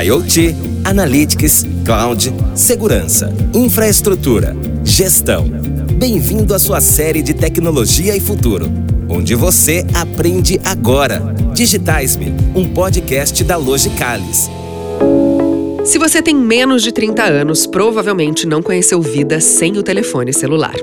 IoT, Analytics, Cloud, Segurança, Infraestrutura, Gestão. Bem-vindo à sua série de Tecnologia e Futuro, onde você aprende agora. Digitais-me, um podcast da Logicalis. Se você tem menos de 30 anos, provavelmente não conheceu vida sem o telefone celular.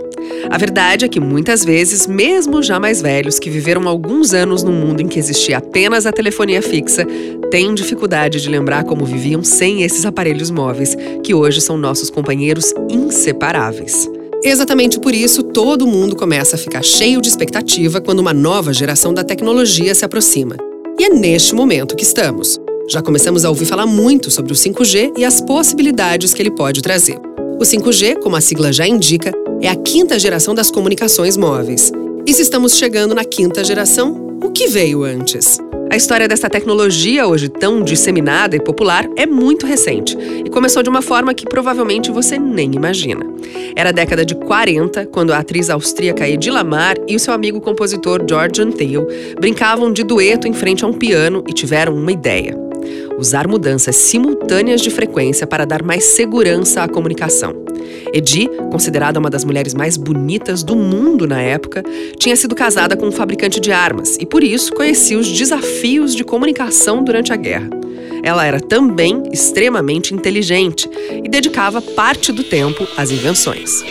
A verdade é que muitas vezes, mesmo já mais velhos que viveram alguns anos num mundo em que existia apenas a telefonia fixa, têm dificuldade de lembrar como viviam sem esses aparelhos móveis, que hoje são nossos companheiros inseparáveis. Exatamente por isso, todo mundo começa a ficar cheio de expectativa quando uma nova geração da tecnologia se aproxima. E é neste momento que estamos. Já começamos a ouvir falar muito sobre o 5G e as possibilidades que ele pode trazer. O 5G, como a sigla já indica, é a quinta geração das comunicações móveis. E se estamos chegando na quinta geração, o que veio antes? A história dessa tecnologia, hoje tão disseminada e popular, é muito recente e começou de uma forma que provavelmente você nem imagina. Era a década de 40, quando a atriz austríaca Edith Lamar e o seu amigo compositor George Antheil brincavam de dueto em frente a um piano e tiveram uma ideia usar mudanças simultâneas de frequência para dar mais segurança à comunicação. Edi, considerada uma das mulheres mais bonitas do mundo na época, tinha sido casada com um fabricante de armas e, por isso, conhecia os desafios de comunicação durante a guerra. Ela era também extremamente inteligente e dedicava parte do tempo às invenções.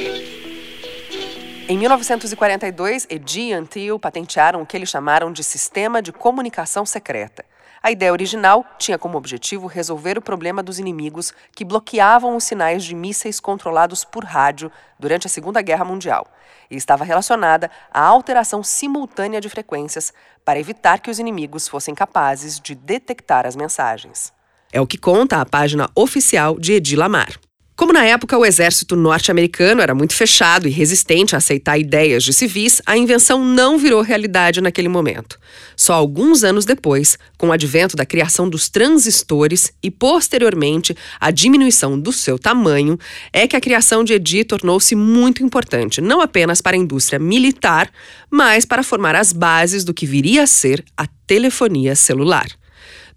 Em 1942, Edi e Antil patentearam o que eles chamaram de Sistema de Comunicação Secreta. A ideia original tinha como objetivo resolver o problema dos inimigos que bloqueavam os sinais de mísseis controlados por rádio durante a Segunda Guerra Mundial e estava relacionada à alteração simultânea de frequências para evitar que os inimigos fossem capazes de detectar as mensagens. É o que conta a página oficial de Edi Lamar. Como na época o exército norte-americano era muito fechado e resistente a aceitar ideias de civis, a invenção não virou realidade naquele momento. Só alguns anos depois, com o advento da criação dos transistores e posteriormente a diminuição do seu tamanho, é que a criação de EDI tornou-se muito importante, não apenas para a indústria militar, mas para formar as bases do que viria a ser a telefonia celular.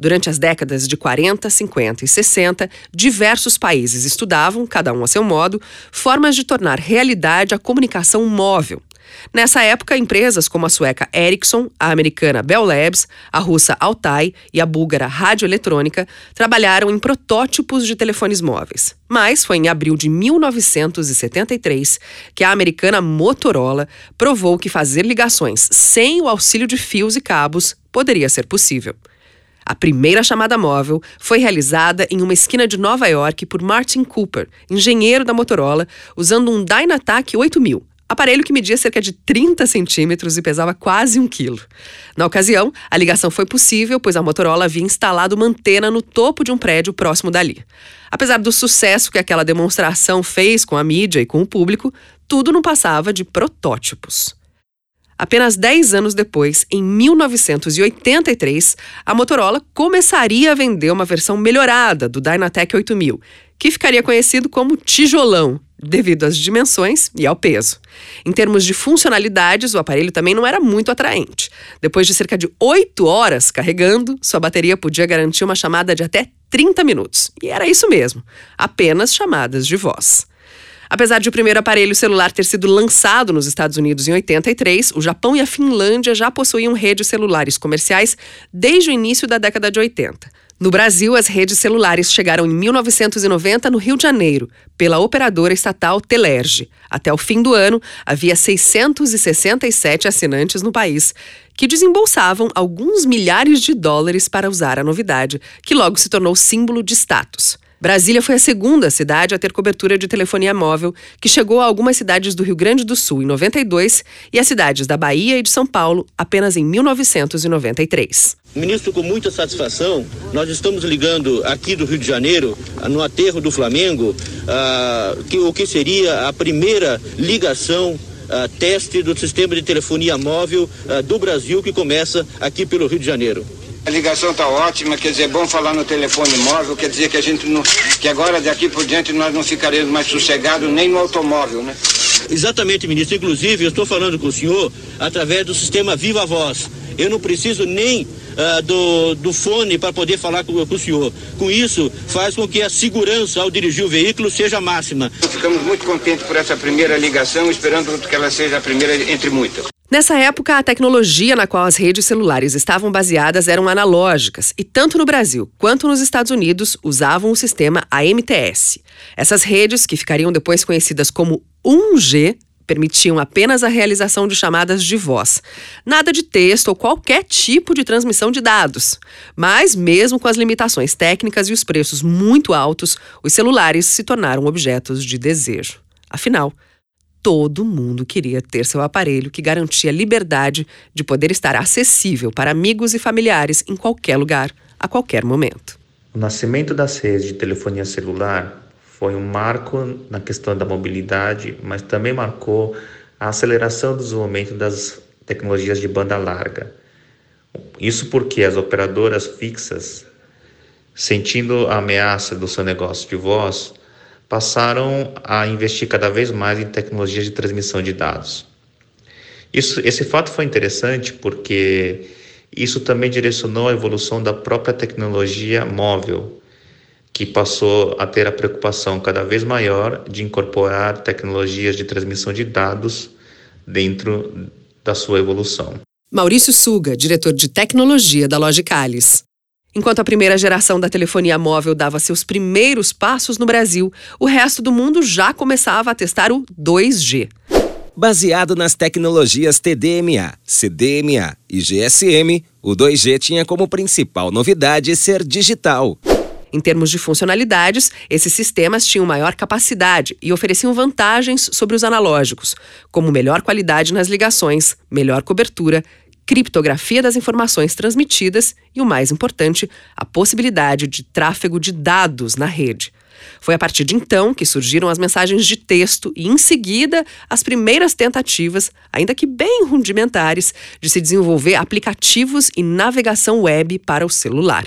Durante as décadas de 40, 50 e 60, diversos países estudavam, cada um a seu modo, formas de tornar realidade a comunicação móvel. Nessa época, empresas como a sueca Ericsson, a americana Bell Labs, a russa Altai e a búlgara Radioeletrônica trabalharam em protótipos de telefones móveis. Mas foi em abril de 1973 que a americana Motorola provou que fazer ligações sem o auxílio de fios e cabos poderia ser possível. A primeira chamada móvel foi realizada em uma esquina de Nova York por Martin Cooper, engenheiro da Motorola, usando um Dynatac 8000, aparelho que media cerca de 30 centímetros e pesava quase um quilo. Na ocasião, a ligação foi possível, pois a Motorola havia instalado uma antena no topo de um prédio próximo dali. Apesar do sucesso que aquela demonstração fez com a mídia e com o público, tudo não passava de protótipos. Apenas 10 anos depois, em 1983, a Motorola começaria a vender uma versão melhorada do Dynatec 8000, que ficaria conhecido como tijolão, devido às dimensões e ao peso. Em termos de funcionalidades, o aparelho também não era muito atraente. Depois de cerca de 8 horas carregando, sua bateria podia garantir uma chamada de até 30 minutos. E era isso mesmo, apenas chamadas de voz. Apesar de o primeiro aparelho celular ter sido lançado nos Estados Unidos em 83, o Japão e a Finlândia já possuíam redes celulares comerciais desde o início da década de 80. No Brasil, as redes celulares chegaram em 1990 no Rio de Janeiro, pela operadora estatal Telerge. Até o fim do ano, havia 667 assinantes no país, que desembolsavam alguns milhares de dólares para usar a novidade, que logo se tornou símbolo de status. Brasília foi a segunda cidade a ter cobertura de telefonia móvel, que chegou a algumas cidades do Rio Grande do Sul em 92 e as cidades da Bahia e de São Paulo apenas em 1993. Ministro, com muita satisfação, nós estamos ligando aqui do Rio de Janeiro, no aterro do Flamengo, uh, que, o que seria a primeira ligação Uh, teste do sistema de telefonia móvel uh, do Brasil que começa aqui pelo Rio de Janeiro. A ligação está ótima, quer dizer, é bom falar no telefone móvel, quer dizer que a gente não, que agora daqui por diante nós não ficaremos mais sossegados nem no automóvel, né? Exatamente, ministro. Inclusive, eu estou falando com o senhor através do sistema Viva Voz. Eu não preciso nem uh, do, do fone para poder falar com, com, o senhor. Com isso, faz com que a segurança ao dirigir o veículo seja máxima. Ficamos muito contentes por essa primeira ligação, esperando que ela seja a primeira entre muitas. Nessa época, a tecnologia na qual as redes celulares estavam baseadas eram analógicas e, tanto no Brasil quanto nos Estados Unidos, usavam o sistema AMTS. Essas redes, que ficariam depois conhecidas como 1G, permitiam apenas a realização de chamadas de voz. Nada de texto ou qualquer tipo de transmissão de dados. Mas, mesmo com as limitações técnicas e os preços muito altos, os celulares se tornaram objetos de desejo. Afinal, todo mundo queria ter seu aparelho que garantia liberdade de poder estar acessível para amigos e familiares em qualquer lugar, a qualquer momento. O nascimento das redes de telefonia celular foi um marco na questão da mobilidade, mas também marcou a aceleração do desenvolvimento das tecnologias de banda larga. Isso porque as operadoras fixas, sentindo a ameaça do seu negócio de voz, passaram a investir cada vez mais em tecnologias de transmissão de dados. Isso, esse fato foi interessante porque isso também direcionou a evolução da própria tecnologia móvel, que passou a ter a preocupação cada vez maior de incorporar tecnologias de transmissão de dados dentro da sua evolução. Maurício Suga, diretor de tecnologia da Logicalis. Enquanto a primeira geração da telefonia móvel dava seus primeiros passos no Brasil, o resto do mundo já começava a testar o 2G. Baseado nas tecnologias TDMA, CDMA e GSM, o 2G tinha como principal novidade ser digital. Em termos de funcionalidades, esses sistemas tinham maior capacidade e ofereciam vantagens sobre os analógicos, como melhor qualidade nas ligações, melhor cobertura, criptografia das informações transmitidas e, o mais importante, a possibilidade de tráfego de dados na rede. Foi a partir de então que surgiram as mensagens de texto e, em seguida, as primeiras tentativas, ainda que bem rudimentares, de se desenvolver aplicativos e navegação web para o celular.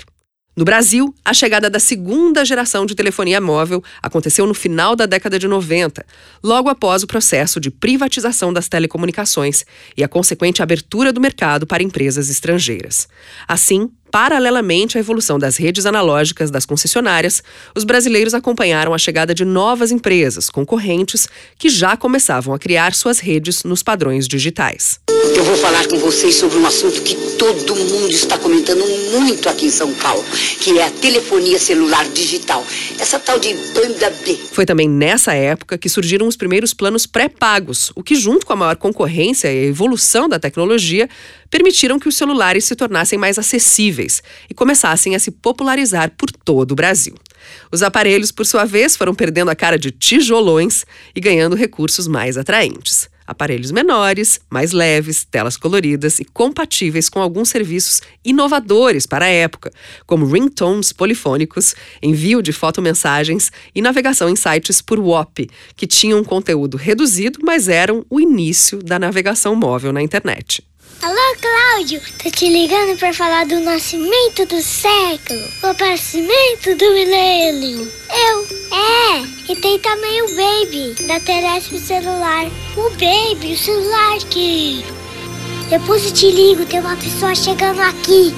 No Brasil, a chegada da segunda geração de telefonia móvel aconteceu no final da década de 90, logo após o processo de privatização das telecomunicações e a consequente abertura do mercado para empresas estrangeiras. Assim, Paralelamente à evolução das redes analógicas das concessionárias, os brasileiros acompanharam a chegada de novas empresas concorrentes que já começavam a criar suas redes nos padrões digitais. Eu vou falar com vocês sobre um assunto que todo mundo está comentando muito aqui em São Paulo, que é a telefonia celular digital. Essa tal de banda B. Foi também nessa época que surgiram os primeiros planos pré-pagos, o que, junto com a maior concorrência e a evolução da tecnologia, permitiram que os celulares se tornassem mais acessíveis e começassem a se popularizar por todo o Brasil. Os aparelhos, por sua vez, foram perdendo a cara de tijolões e ganhando recursos mais atraentes. Aparelhos menores, mais leves, telas coloridas e compatíveis com alguns serviços inovadores para a época, como ringtones polifônicos, envio de fotomensagens e navegação em sites por WOP, que tinham um conteúdo reduzido, mas eram o início da navegação móvel na internet. Alô, Cláudio, tô te ligando para falar do nascimento do século, o aparecimento do milênio. Eu? É, e tem também o Baby, da Telesp Celular. O Baby, o celular que... Depois eu te ligo, tem uma pessoa chegando aqui.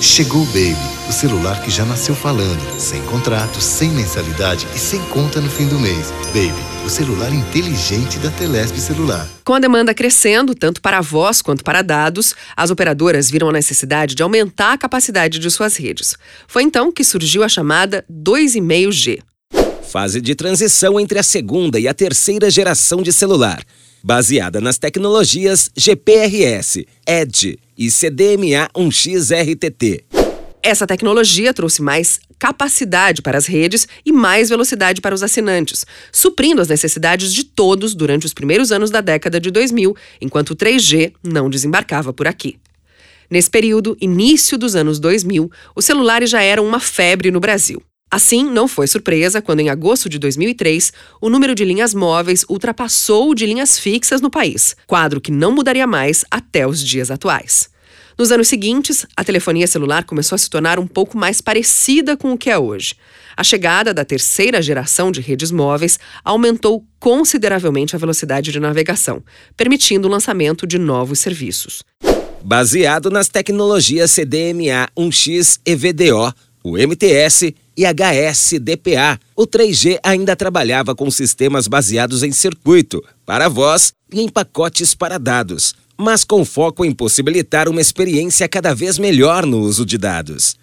Chegou o Baby, o celular que já nasceu falando, sem contrato, sem mensalidade e sem conta no fim do mês. Baby o celular inteligente da Telesp Celular. Com a demanda crescendo, tanto para voz quanto para dados, as operadoras viram a necessidade de aumentar a capacidade de suas redes. Foi então que surgiu a chamada 2,5G. Fase de transição entre a segunda e a terceira geração de celular, baseada nas tecnologias GPRS, EDGE e CDMA 1X RTT. Essa tecnologia trouxe mais capacidade para as redes e mais velocidade para os assinantes, suprindo as necessidades de todos durante os primeiros anos da década de 2000, enquanto o 3G não desembarcava por aqui. Nesse período, início dos anos 2000, os celulares já eram uma febre no Brasil. Assim, não foi surpresa quando, em agosto de 2003, o número de linhas móveis ultrapassou o de linhas fixas no país, quadro que não mudaria mais até os dias atuais. Nos anos seguintes, a telefonia celular começou a se tornar um pouco mais parecida com o que é hoje. A chegada da terceira geração de redes móveis aumentou consideravelmente a velocidade de navegação, permitindo o lançamento de novos serviços. baseado nas tecnologias CDMA 1X EVDO, o MTS e HSDPA. O 3G ainda trabalhava com sistemas baseados em circuito, para voz e em pacotes para dados, mas com foco em possibilitar uma experiência cada vez melhor no uso de dados.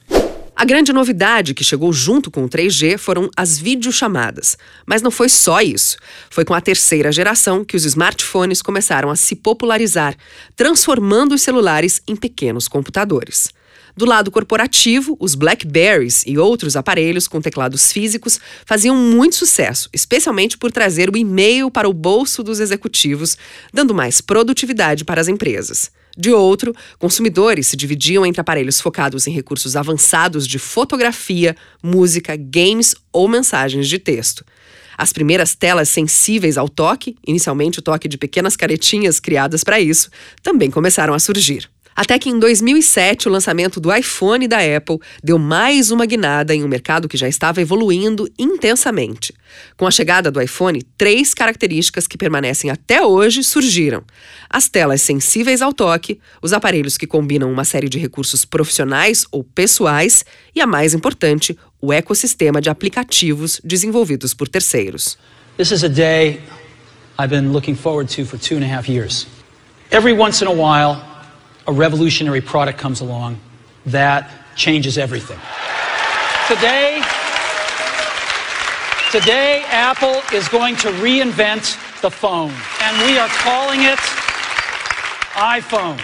A grande novidade que chegou junto com o 3G foram as videochamadas. Mas não foi só isso. Foi com a terceira geração que os smartphones começaram a se popularizar, transformando os celulares em pequenos computadores. Do lado corporativo, os Blackberries e outros aparelhos com teclados físicos faziam muito sucesso, especialmente por trazer o e-mail para o bolso dos executivos, dando mais produtividade para as empresas. De outro, consumidores se dividiam entre aparelhos focados em recursos avançados de fotografia, música, games ou mensagens de texto. As primeiras telas sensíveis ao toque, inicialmente o toque de pequenas caretinhas criadas para isso, também começaram a surgir. Até que em 2007, o lançamento do iPhone da Apple deu mais uma guinada em um mercado que já estava evoluindo intensamente. Com a chegada do iPhone, três características que permanecem até hoje surgiram: as telas sensíveis ao toque, os aparelhos que combinam uma série de recursos profissionais ou pessoais e a mais importante, o ecossistema de aplicativos desenvolvidos por terceiros. This is a day I've been looking forward to for two and a half years. Every once in a while, a revolutionary product comes along that changes everything. Today, today Apple is going to reinvent the phone, and we are calling it iPhone.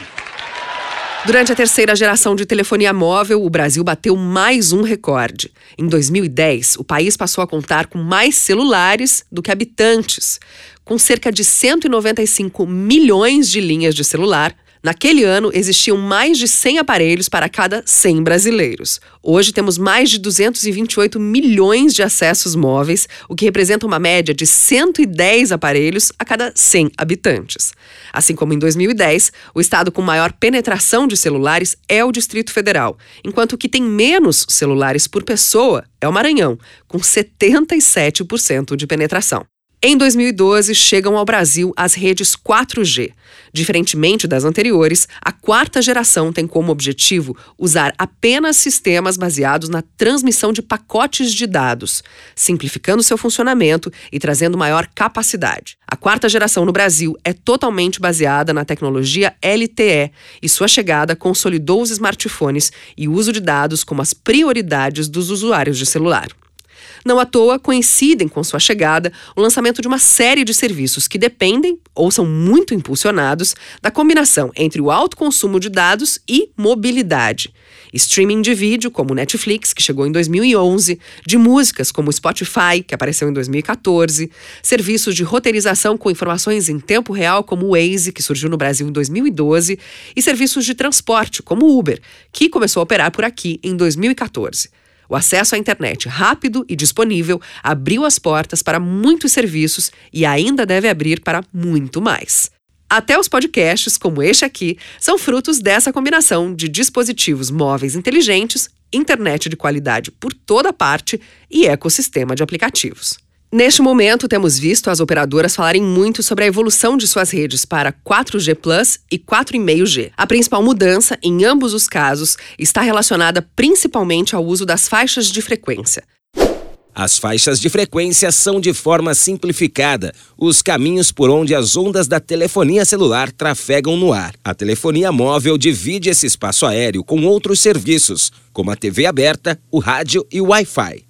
Durante a terceira geração de telefonia móvel, o Brasil bateu mais um recorde. Em 2010, o país passou a contar com mais celulares do que habitantes. Com cerca de 195 milhões de linhas de celular, Naquele ano, existiam mais de 100 aparelhos para cada 100 brasileiros. Hoje temos mais de 228 milhões de acessos móveis, o que representa uma média de 110 aparelhos a cada 100 habitantes. Assim como em 2010, o estado com maior penetração de celulares é o Distrito Federal, enquanto o que tem menos celulares por pessoa é o Maranhão, com 77% de penetração. Em 2012, chegam ao Brasil as redes 4G. Diferentemente das anteriores, a quarta geração tem como objetivo usar apenas sistemas baseados na transmissão de pacotes de dados, simplificando seu funcionamento e trazendo maior capacidade. A quarta geração no Brasil é totalmente baseada na tecnologia LTE e sua chegada consolidou os smartphones e o uso de dados como as prioridades dos usuários de celular. Não à toa coincidem com sua chegada o lançamento de uma série de serviços que dependem, ou são muito impulsionados, da combinação entre o alto consumo de dados e mobilidade. Streaming de vídeo, como Netflix, que chegou em 2011, de músicas, como Spotify, que apareceu em 2014, serviços de roteirização com informações em tempo real, como Waze, que surgiu no Brasil em 2012, e serviços de transporte, como Uber, que começou a operar por aqui em 2014. O acesso à internet rápido e disponível abriu as portas para muitos serviços e ainda deve abrir para muito mais. Até os podcasts, como este aqui, são frutos dessa combinação de dispositivos móveis inteligentes, internet de qualidade por toda parte e ecossistema de aplicativos. Neste momento, temos visto as operadoras falarem muito sobre a evolução de suas redes para 4G Plus e 4,5G. A principal mudança, em ambos os casos, está relacionada principalmente ao uso das faixas de frequência. As faixas de frequência são, de forma simplificada, os caminhos por onde as ondas da telefonia celular trafegam no ar. A telefonia móvel divide esse espaço aéreo com outros serviços, como a TV aberta, o rádio e o Wi-Fi.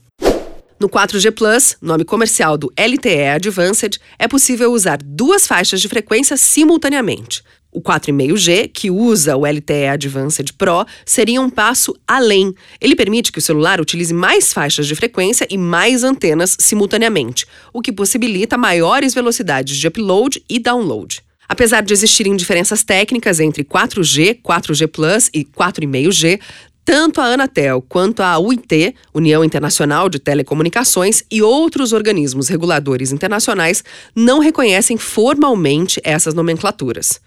No 4G Plus, nome comercial do LTE Advanced, é possível usar duas faixas de frequência simultaneamente. O 4,5G, que usa o LTE Advanced Pro, seria um passo além. Ele permite que o celular utilize mais faixas de frequência e mais antenas simultaneamente, o que possibilita maiores velocidades de upload e download. Apesar de existirem diferenças técnicas entre 4G, 4G Plus e 4,5G, tanto a Anatel quanto a UIT, União Internacional de Telecomunicações, e outros organismos reguladores internacionais não reconhecem formalmente essas nomenclaturas.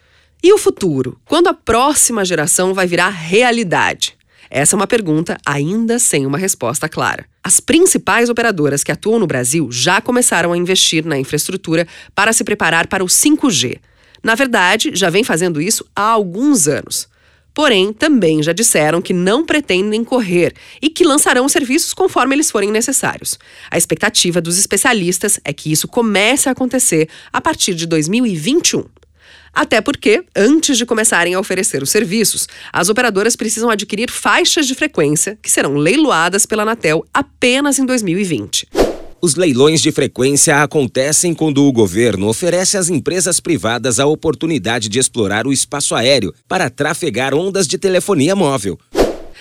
E o futuro? Quando a próxima geração vai virar realidade? Essa é uma pergunta ainda sem uma resposta clara. As principais operadoras que atuam no Brasil já começaram a investir na infraestrutura para se preparar para o 5G. Na verdade, já vem fazendo isso há alguns anos. Porém, também já disseram que não pretendem correr e que lançarão os serviços conforme eles forem necessários. A expectativa dos especialistas é que isso comece a acontecer a partir de 2021. Até porque, antes de começarem a oferecer os serviços, as operadoras precisam adquirir faixas de frequência que serão leiloadas pela Anatel apenas em 2020. Os leilões de frequência acontecem quando o governo oferece às empresas privadas a oportunidade de explorar o espaço aéreo para trafegar ondas de telefonia móvel.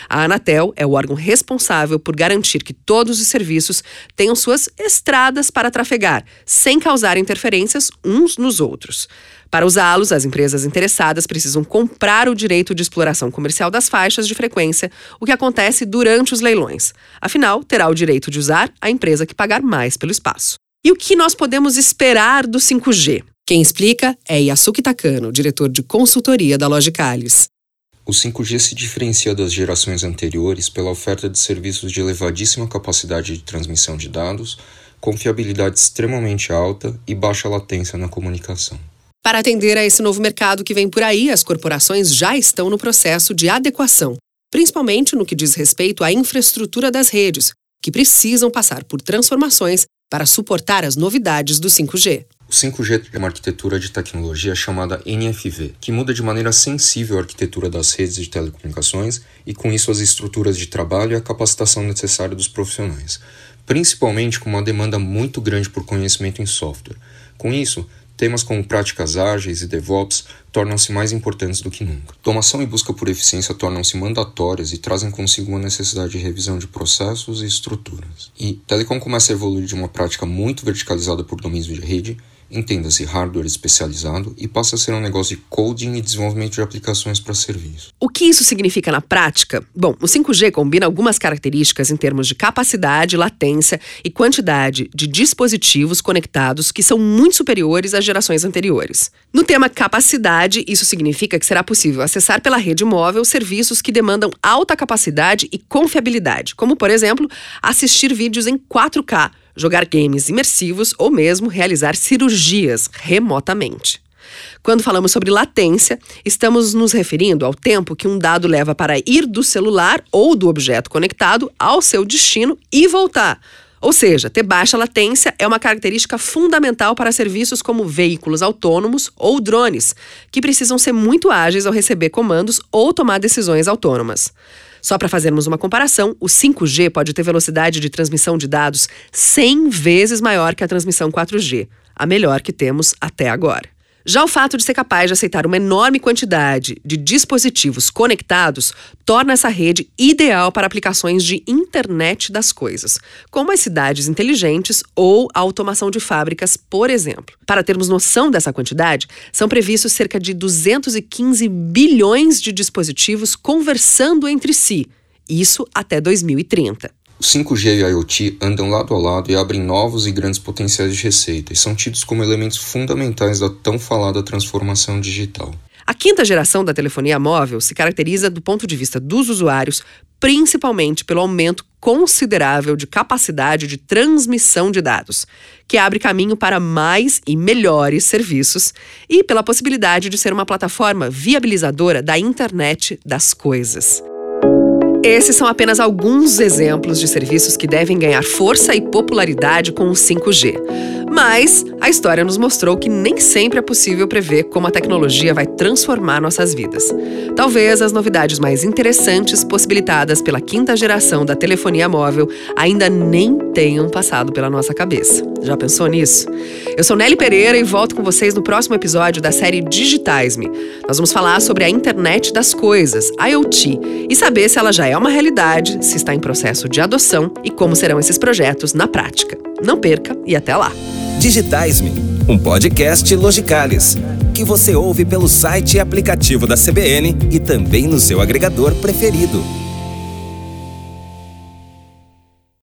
A Anatel é o órgão responsável por garantir que todos os serviços tenham suas estradas para trafegar, sem causar interferências uns nos outros. Para usá-los, as empresas interessadas precisam comprar o direito de exploração comercial das faixas de frequência, o que acontece durante os leilões. Afinal, terá o direito de usar a empresa que pagar mais pelo espaço. E o que nós podemos esperar do 5G? Quem explica é Yasuki Takano, diretor de consultoria da Logicalis. O 5G se diferencia das gerações anteriores pela oferta de serviços de elevadíssima capacidade de transmissão de dados, confiabilidade extremamente alta e baixa latência na comunicação. Para atender a esse novo mercado que vem por aí, as corporações já estão no processo de adequação, principalmente no que diz respeito à infraestrutura das redes, que precisam passar por transformações para suportar as novidades do 5G. O 5G é uma arquitetura de tecnologia chamada NFV, que muda de maneira sensível a arquitetura das redes de telecomunicações e, com isso, as estruturas de trabalho e a capacitação necessária dos profissionais, principalmente com uma demanda muito grande por conhecimento em software. Com isso, Temas como práticas ágeis e DevOps tornam-se mais importantes do que nunca. Automação e busca por eficiência tornam-se mandatórias e trazem consigo uma necessidade de revisão de processos e estruturas. E telecom começa a evoluir de uma prática muito verticalizada por domínios de rede entenda-se hardware especializado e passa a ser um negócio de coding e desenvolvimento de aplicações para serviço. O que isso significa na prática? Bom, o 5G combina algumas características em termos de capacidade, latência e quantidade de dispositivos conectados que são muito superiores às gerações anteriores. No tema capacidade, isso significa que será possível acessar pela rede móvel serviços que demandam alta capacidade e confiabilidade, como, por exemplo, assistir vídeos em 4K jogar games imersivos ou mesmo realizar cirurgias remotamente. Quando falamos sobre latência, estamos nos referindo ao tempo que um dado leva para ir do celular ou do objeto conectado ao seu destino e voltar. Ou seja, ter baixa latência é uma característica fundamental para serviços como veículos autônomos ou drones, que precisam ser muito ágeis ao receber comandos ou tomar decisões autônomas. Só para fazermos uma comparação, o 5G pode ter velocidade de transmissão de dados 100 vezes maior que a transmissão 4G, a melhor que temos até agora. Já o fato de ser capaz de aceitar uma enorme quantidade de dispositivos conectados torna essa rede ideal para aplicações de internet das coisas, como as cidades inteligentes ou a automação de fábricas, por exemplo. Para termos noção dessa quantidade, são previstos cerca de 215 bilhões de dispositivos conversando entre si, isso até 2030. O 5G e o IoT andam lado a lado e abrem novos e grandes potenciais de receita e são tidos como elementos fundamentais da tão falada transformação digital. A quinta geração da telefonia móvel se caracteriza do ponto de vista dos usuários principalmente pelo aumento considerável de capacidade de transmissão de dados, que abre caminho para mais e melhores serviços, e pela possibilidade de ser uma plataforma viabilizadora da internet das coisas. Esses são apenas alguns exemplos de serviços que devem ganhar força e popularidade com o 5G. Mas a história nos mostrou que nem sempre é possível prever como a tecnologia vai transformar nossas vidas. Talvez as novidades mais interessantes possibilitadas pela quinta geração da telefonia móvel ainda nem tenham passado pela nossa cabeça. Já pensou nisso? Eu sou Nelly Pereira e volto com vocês no próximo episódio da série Digitais-me. Nós vamos falar sobre a internet das coisas, IoT, e saber se ela já é uma realidade, se está em processo de adoção e como serão esses projetos na prática. Não perca e até lá! Digitais-me, um podcast Logicalis, que você ouve pelo site e aplicativo da CBN e também no seu agregador preferido.